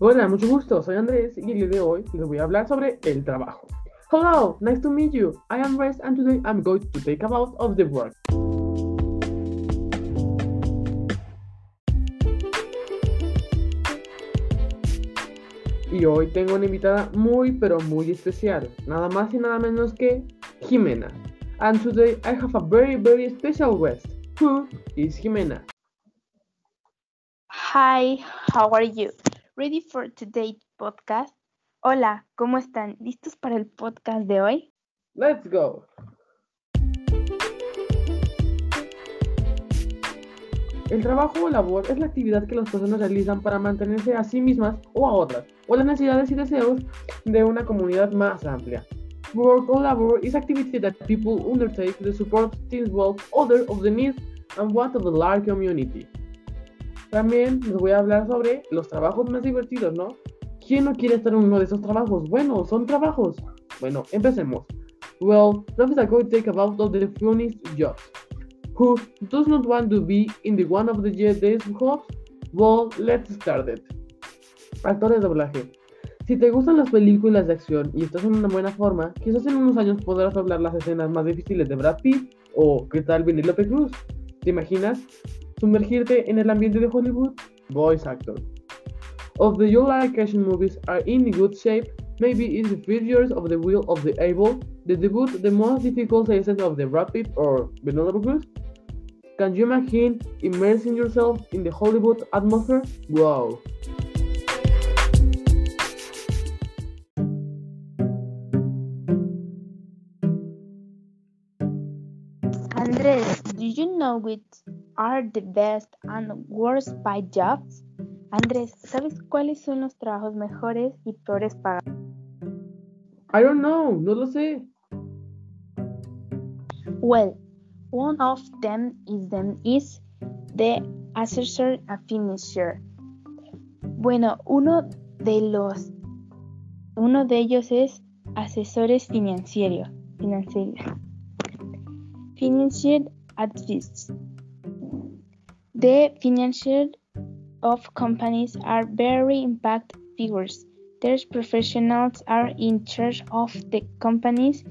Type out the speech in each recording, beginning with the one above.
Hola, mucho gusto, soy Andrés y el día de hoy les voy a hablar sobre el trabajo. Hello, nice to meet you. I am Andrés and today I'm going to take about of the work. Y hoy tengo una invitada muy pero muy especial, nada más y nada menos que Jimena. And today I have a very very special guest. Who is Jimena? Hi, how are you? Ready for today's podcast? Hola, ¿cómo están? ¿Listos para el podcast de hoy? Let's go. El trabajo o labor es la actividad que las personas realizan para mantenerse a sí mismas o a otras, o las necesidades y deseos de una comunidad más amplia. Work or labor is activity that people undertake to support teams well other of the needs and what of the large community. También les voy a hablar sobre los trabajos más divertidos, ¿no? ¿Quién no quiere estar en uno de esos trabajos? Bueno, son trabajos. Bueno, empecemos. Well, let us go take about the funniest jobs. Who does not want to be in the one of the desk jobs? Well, let's start it. Actores de doblaje. Si te gustan las películas de acción y estás en una buena forma, quizás en unos años podrás hablar las escenas más difíciles de Brad Pitt o ¿qué tal Billy López Cruz? ¿Te imaginas? Sumergirte en el ambiente de Hollywood? Voice actor. Of the like action movies are in good shape, maybe it's the first of the Wheel of the Able, the debut, the most difficult season of the Rapid or López Cruz? Can you imagine immersing yourself in the Hollywood atmosphere? Wow! Andrés, do you know which are the best and worst paid jobs? Andrés, ¿sabes cuáles son los trabajos mejores y peores pagados? I don't know, no lo sé. Well, one of them is them is the assessor a finisher. Bueno, uno de los uno de ellos es asesores financieros, financieros. Financial advice. The financial of companies are very impact figures. Their professionals are in charge of the company's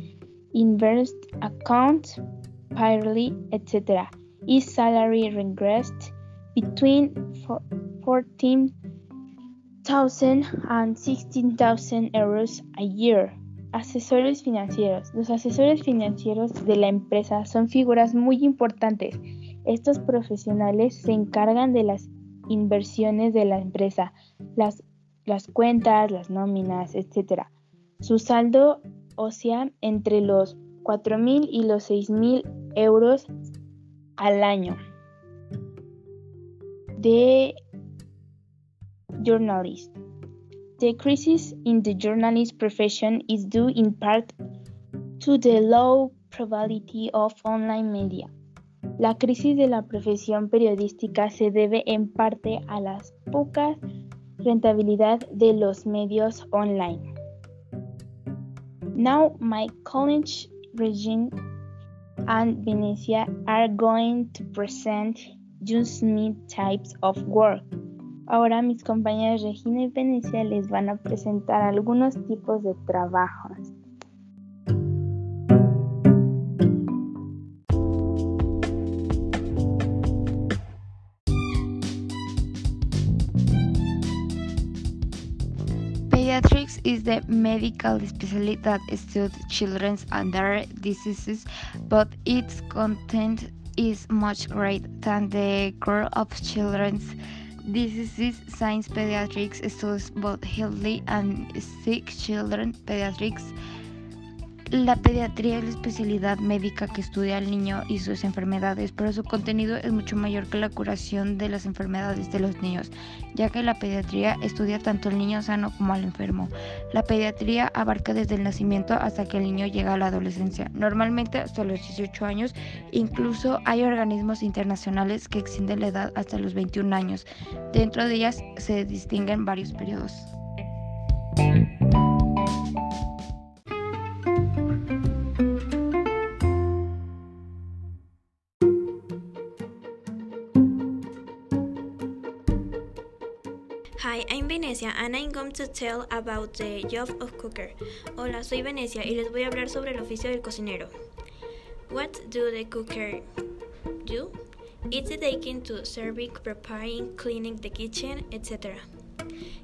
invest account, payroll, etc. Is salary regressed between 14,000 and 16,000 euros a year. Asesores financieros. Los asesores financieros de la empresa son figuras muy importantes. Estos profesionales se encargan de las inversiones de la empresa, las, cuentas, las nóminas, etc. Su saldo oscila entre los 4.000 y los 6.000 euros al año. De journalist. The crisis in the journalist profession is due in part to the low probability of online media. La crisis de la profesión periodística se debe en parte a la poca rentabilidad de los medios online. Now my college Regine and Venecia are going to present just need types of work. Ahora mis compañeras Regina y Venecia les van a presentar algunos tipos de trabajos. Pediatrics is the medical specialty that studies children's and their diseases, but its content is much greater than the core of children's diseases. Science pediatrics studies both healthy and sick children. Pediatrics La pediatría es la especialidad médica que estudia al niño y sus enfermedades, pero su contenido es mucho mayor que la curación de las enfermedades de los niños, ya que la pediatría estudia tanto al niño sano como al enfermo. La pediatría abarca desde el nacimiento hasta que el niño llega a la adolescencia, normalmente hasta los 18 años, incluso hay organismos internacionales que extienden la edad hasta los 21 años. Dentro de ellas se distinguen varios periodos. Hi, I'm Venecia and I'm going to tell about the job of cooker. Hola, soy Venecia y les voy a hablar sobre el oficio del cocinero. What do the cooker do? It's dedicated to serving, preparing, cleaning the kitchen, etc.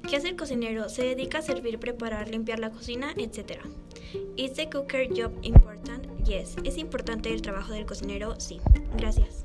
¿Qué hace el cocinero? Se dedica a servir, preparar, limpiar la cocina, etc. ¿Is the cooker job important? Yes. ¿Es importante el trabajo del cocinero? Sí. Gracias.